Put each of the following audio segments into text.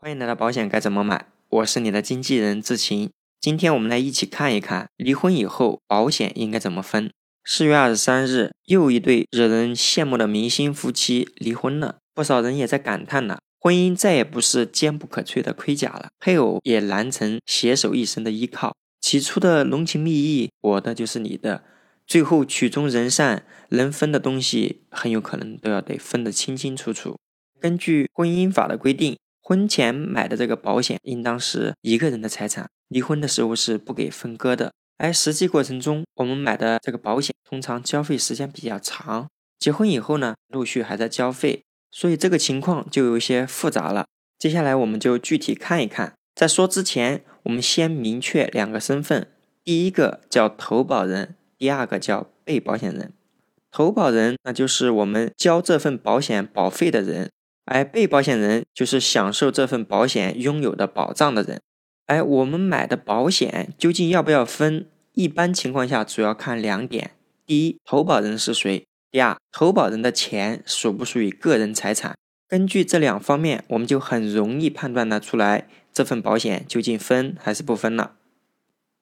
欢迎来到保险该怎么买，我是你的经纪人志晴。今天我们来一起看一看离婚以后保险应该怎么分。四月二十三日，又一对惹人羡慕的明星夫妻离婚了。不少人也在感叹呢，婚姻再也不是坚不可摧的盔甲了，配偶也难成携手一生的依靠。起初的浓情蜜意，我的就是你的，最后曲终人散，能分的东西很有可能都要得分得清清楚楚。根据婚姻法的规定。婚前买的这个保险应当是一个人的财产，离婚的时候是不给分割的。而实际过程中，我们买的这个保险通常交费时间比较长，结婚以后呢，陆续还在交费，所以这个情况就有一些复杂了。接下来我们就具体看一看。在说之前，我们先明确两个身份，第一个叫投保人，第二个叫被保险人。投保人那就是我们交这份保险保费的人。而被保险人就是享受这份保险拥有的保障的人。而我们买的保险究竟要不要分？一般情况下主要看两点：第一，投保人是谁；第二，投保人的钱属不属于个人财产。根据这两方面，我们就很容易判断得出来这份保险究竟分还是不分了。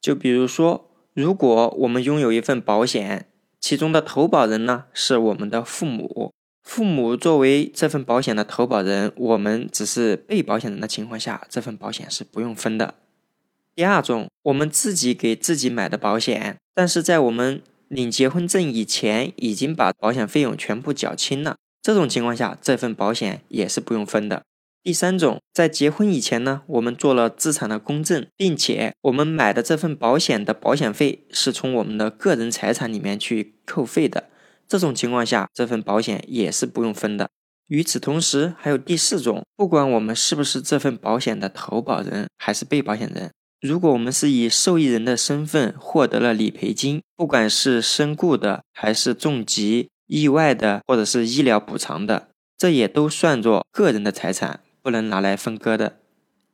就比如说，如果我们拥有一份保险，其中的投保人呢是我们的父母。父母作为这份保险的投保人，我们只是被保险人的情况下，这份保险是不用分的。第二种，我们自己给自己买的保险，但是在我们领结婚证以前，已经把保险费用全部缴清了，这种情况下，这份保险也是不用分的。第三种，在结婚以前呢，我们做了资产的公证，并且我们买的这份保险的保险费是从我们的个人财产里面去扣费的。这种情况下，这份保险也是不用分的。与此同时，还有第四种，不管我们是不是这份保险的投保人还是被保险人，如果我们是以受益人的身份获得了理赔金，不管是身故的，还是重疾、意外的，或者是医疗补偿的，这也都算作个人的财产，不能拿来分割的。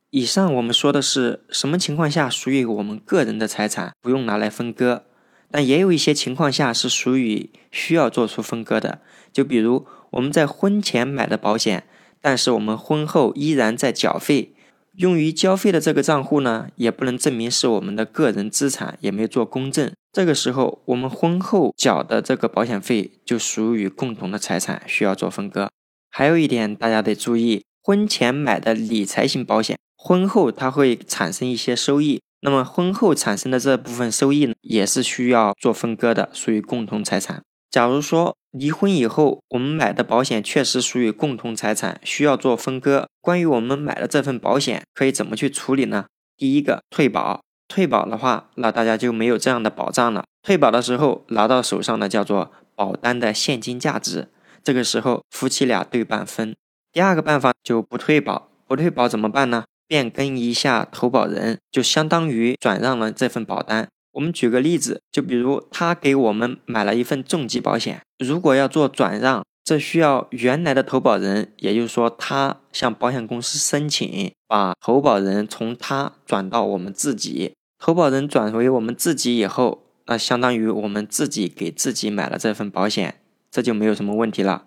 以上我们说的是什么情况下属于我们个人的财产，不用拿来分割。但也有一些情况下是属于需要做出分割的，就比如我们在婚前买的保险，但是我们婚后依然在缴费，用于交费的这个账户呢，也不能证明是我们的个人资产，也没有做公证。这个时候，我们婚后缴的这个保险费就属于共同的财产，需要做分割。还有一点大家得注意，婚前买的理财型保险，婚后它会产生一些收益。那么婚后产生的这部分收益呢，也是需要做分割的，属于共同财产。假如说离婚以后，我们买的保险确实属于共同财产，需要做分割。关于我们买的这份保险，可以怎么去处理呢？第一个，退保。退保的话，那大家就没有这样的保障了。退保的时候拿到手上的叫做保单的现金价值，这个时候夫妻俩对半分。第二个办法就不退保，不退保怎么办呢？变更一下投保人，就相当于转让了这份保单。我们举个例子，就比如他给我们买了一份重疾保险，如果要做转让，这需要原来的投保人，也就是说他向保险公司申请，把投保人从他转到我们自己，投保人转为我们自己以后，那相当于我们自己给自己买了这份保险，这就没有什么问题了。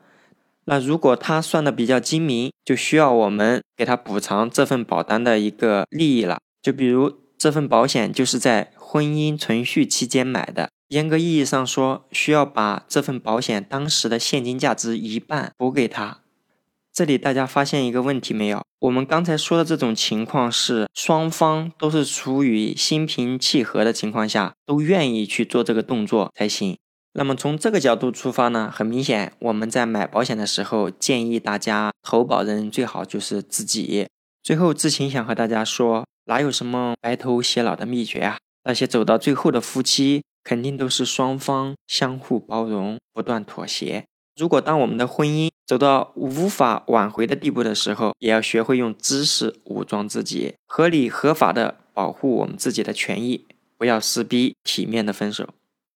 那如果他算的比较精明，就需要我们给他补偿这份保单的一个利益了。就比如这份保险就是在婚姻存续期间买的，严格意义上说，需要把这份保险当时的现金价值一半补给他。这里大家发现一个问题没有？我们刚才说的这种情况是双方都是处于心平气和的情况下，都愿意去做这个动作才行。那么从这个角度出发呢，很明显，我们在买保险的时候，建议大家投保人最好就是自己。最后，知情想和大家说，哪有什么白头偕老的秘诀啊？那些走到最后的夫妻，肯定都是双方相互包容，不断妥协。如果当我们的婚姻走到无法挽回的地步的时候，也要学会用知识武装自己，合理合法的保护我们自己的权益，不要撕逼，体面的分手。